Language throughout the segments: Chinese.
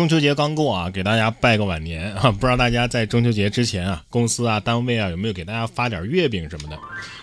中秋节刚过啊，给大家拜个晚年啊！不知道大家在中秋节之前啊，公司啊、单位啊有没有给大家发点月饼什么的？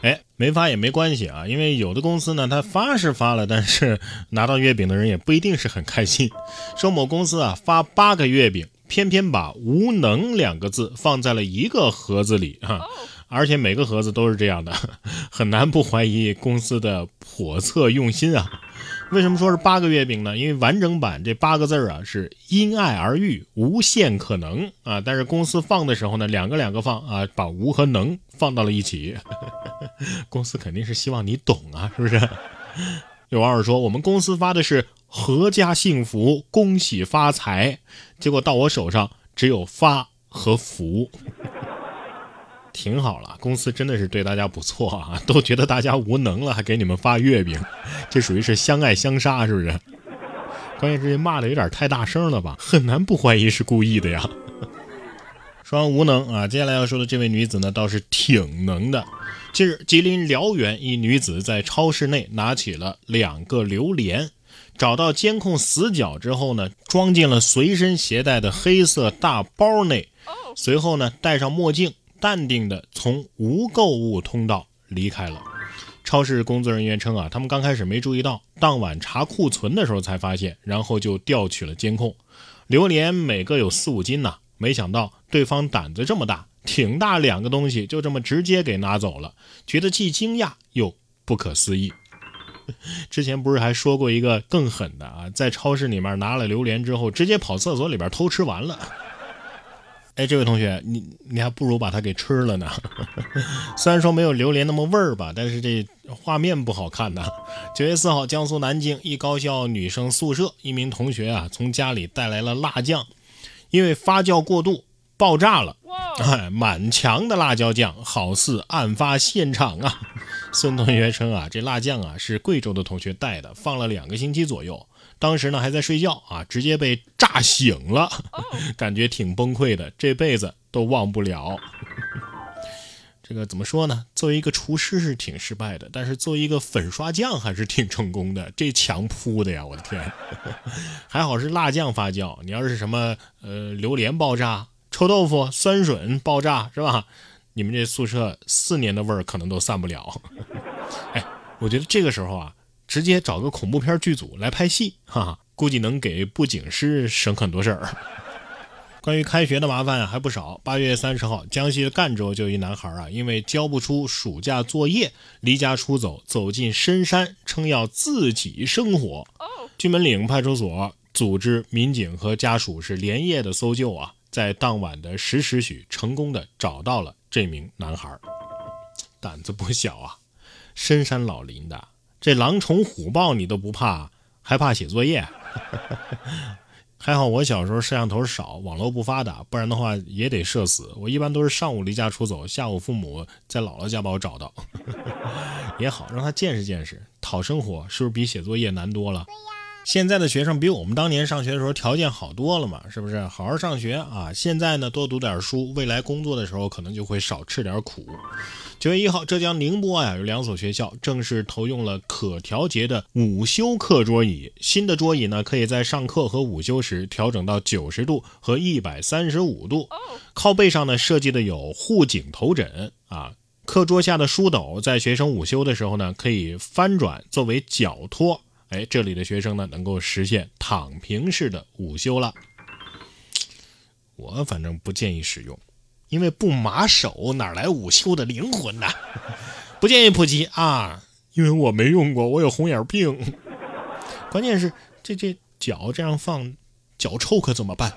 哎，没发也没关系啊，因为有的公司呢，他发是发了，但是拿到月饼的人也不一定是很开心。说某公司啊发八个月饼，偏偏把“无能”两个字放在了一个盒子里啊，而且每个盒子都是这样的，很难不怀疑公司的叵测用心啊。为什么说是八个月饼呢？因为完整版这八个字儿啊是因爱而育，无限可能啊。但是公司放的时候呢，两个两个放啊，把无和能放到了一起。公司肯定是希望你懂啊，是不是？有网友说我们公司发的是阖家幸福，恭喜发财，结果到我手上只有发和福。挺好了，公司真的是对大家不错啊，都觉得大家无能了，还给你们发月饼，这属于是相爱相杀，是不是？关键是骂的有点太大声了吧，很难不怀疑是故意的呀。说完无能啊，接下来要说的这位女子呢，倒是挺能的。近日，吉林辽源一女子在超市内拿起了两个榴莲，找到监控死角之后呢，装进了随身携带的黑色大包内，随后呢，戴上墨镜。淡定地从无购物通道离开了。超市工作人员称啊，他们刚开始没注意到，当晚查库存的时候才发现，然后就调取了监控。榴莲每个有四五斤呐，没想到对方胆子这么大，挺大两个东西就这么直接给拿走了，觉得既惊讶又不可思议。之前不是还说过一个更狠的啊，在超市里面拿了榴莲之后，直接跑厕所里边偷吃完了。哎，这位同学，你你还不如把它给吃了呢。虽然说没有榴莲那么味儿吧，但是这画面不好看呐。九月四号，江苏南京一高校女生宿舍，一名同学啊从家里带来了辣酱，因为发酵过度爆炸了。哎，满墙的辣椒酱，好似案发现场啊！孙同学称啊，这辣酱啊是贵州的同学带的，放了两个星期左右。当时呢还在睡觉啊，直接被炸醒了，感觉挺崩溃的，这辈子都忘不了。这个怎么说呢？作为一个厨师是挺失败的，但是作为一个粉刷匠还是挺成功的。这墙铺的呀，我的天！还好是辣酱发酵，你要是什么呃榴莲爆炸、臭豆腐、酸笋爆炸是吧？你们这宿舍四年的味儿可能都散不了。哎，我觉得这个时候啊。直接找个恐怖片剧组来拍戏，哈哈，估计能给布景师省很多事儿。关于开学的麻烦啊，还不少。八月三十号，江西的赣州就一男孩啊，因为交不出暑假作业，离家出走，走进深山，称要自己生活。军门岭派出所组织民警和家属是连夜的搜救啊，在当晚的十时许，成功的找到了这名男孩。胆子不小啊，深山老林的。这狼虫虎豹你都不怕，还怕写作业？还好我小时候摄像头少，网络不发达，不然的话也得社死。我一般都是上午离家出走，下午父母在姥姥家把我找到，也好让他见识见识，讨生活是不是比写作业难多了？现在的学生比我们当年上学的时候条件好多了嘛，是不是？好好上学啊！现在呢，多读点书，未来工作的时候可能就会少吃点苦。九月一号，浙江宁波呀有两所学校正式投用了可调节的午休课桌椅。新的桌椅呢，可以在上课和午休时调整到九十度和一百三十五度。靠背上呢设计的有护颈头枕啊，课桌下的书斗在学生午休的时候呢可以翻转作为脚托。哎，这里的学生呢，能够实现躺平式的午休了。我反正不建议使用，因为不麻手哪来午休的灵魂呢？不建议普及啊，因为我没用过，我有红眼病。关键是这这脚这样放，脚臭可怎么办？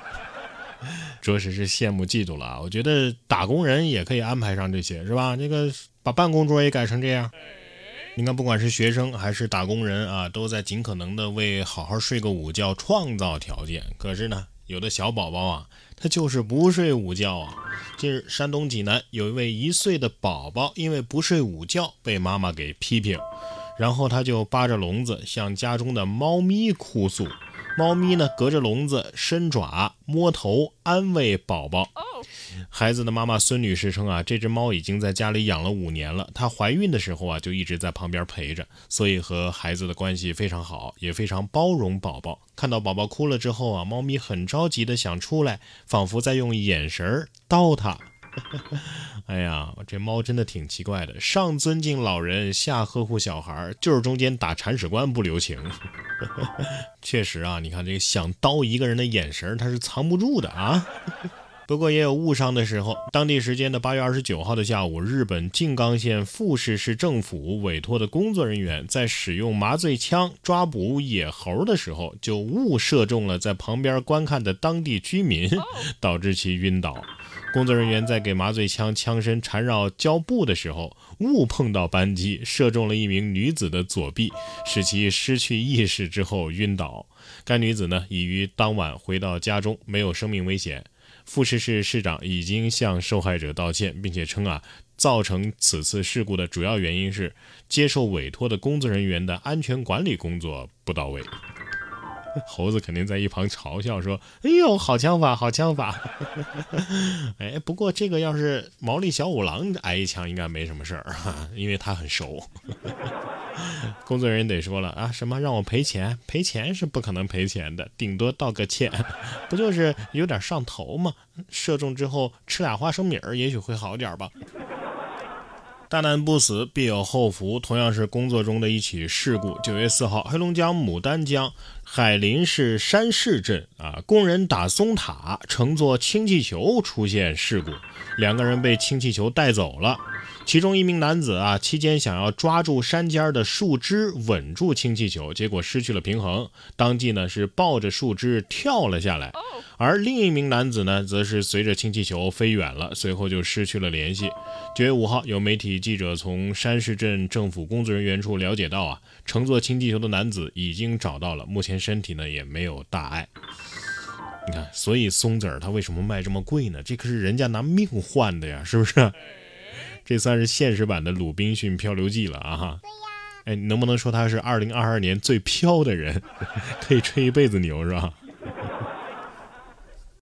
着实是羡慕嫉妒了啊！我觉得打工人也可以安排上这些，是吧？这个把办公桌也改成这样。你看，不管是学生还是打工人啊，都在尽可能的为好好睡个午觉创造条件。可是呢，有的小宝宝啊，他就是不睡午觉啊。近日，山东济南有一位一岁的宝宝，因为不睡午觉被妈妈给批评，然后他就扒着笼子向家中的猫咪哭诉。猫咪呢，隔着笼子伸爪摸头安慰宝宝。孩子的妈妈孙女士称啊，这只猫已经在家里养了五年了，她怀孕的时候啊就一直在旁边陪着，所以和孩子的关系非常好，也非常包容宝宝。看到宝宝哭了之后啊，猫咪很着急的想出来，仿佛在用眼神儿叨他。哎呀，这猫真的挺奇怪的，上尊敬老人，下呵护小孩，就是中间打铲屎官不留情。确实啊，你看这个想叨一个人的眼神，它是藏不住的啊。不过也有误伤的时候。当地时间的八月二十九号的下午，日本静冈县富士市政府委托的工作人员在使用麻醉枪抓捕野猴的时候，就误射中了在旁边观看的当地居民，导致其晕倒。工作人员在给麻醉枪枪身缠绕胶布的时候，误碰到扳机，射中了一名女子的左臂，使其失去意识之后晕倒。该女子呢，已于当晚回到家中，没有生命危险。富士市市长已经向受害者道歉，并且称啊，造成此次事故的主要原因是接受委托的工作人员的安全管理工作不到位。猴子肯定在一旁嘲笑说：“哎呦，好枪法，好枪法！”哎，不过这个要是毛利小五郎挨一枪，应该没什么事儿，因为他很熟。工作人员得说了啊，什么让我赔钱？赔钱是不可能赔钱的，顶多道个歉。不就是有点上头吗？射中之后吃俩花生米儿，也许会好点吧。大难不死，必有后福。同样是工作中的一起事故。九月四号，黑龙江牡丹江海林市山市镇啊，工人打松塔，乘坐氢气球出现事故，两个人被氢气球带走了。其中一名男子啊，期间想要抓住山尖的树枝稳住氢气球，结果失去了平衡，当即呢是抱着树枝跳了下来。而另一名男子呢，则是随着氢气球飞远了，随后就失去了联系。九月五号，有媒体记者从山市镇政府工作人员处了解到啊，乘坐氢气球的男子已经找到了，目前身体呢也没有大碍。你看，所以松子儿他为什么卖这么贵呢？这可是人家拿命换的呀，是不是？这算是现实版的《鲁滨逊漂流记》了啊！哈，对呀，哎，你能不能说他是二零二二年最飘的人？可以吹一辈子牛是吧？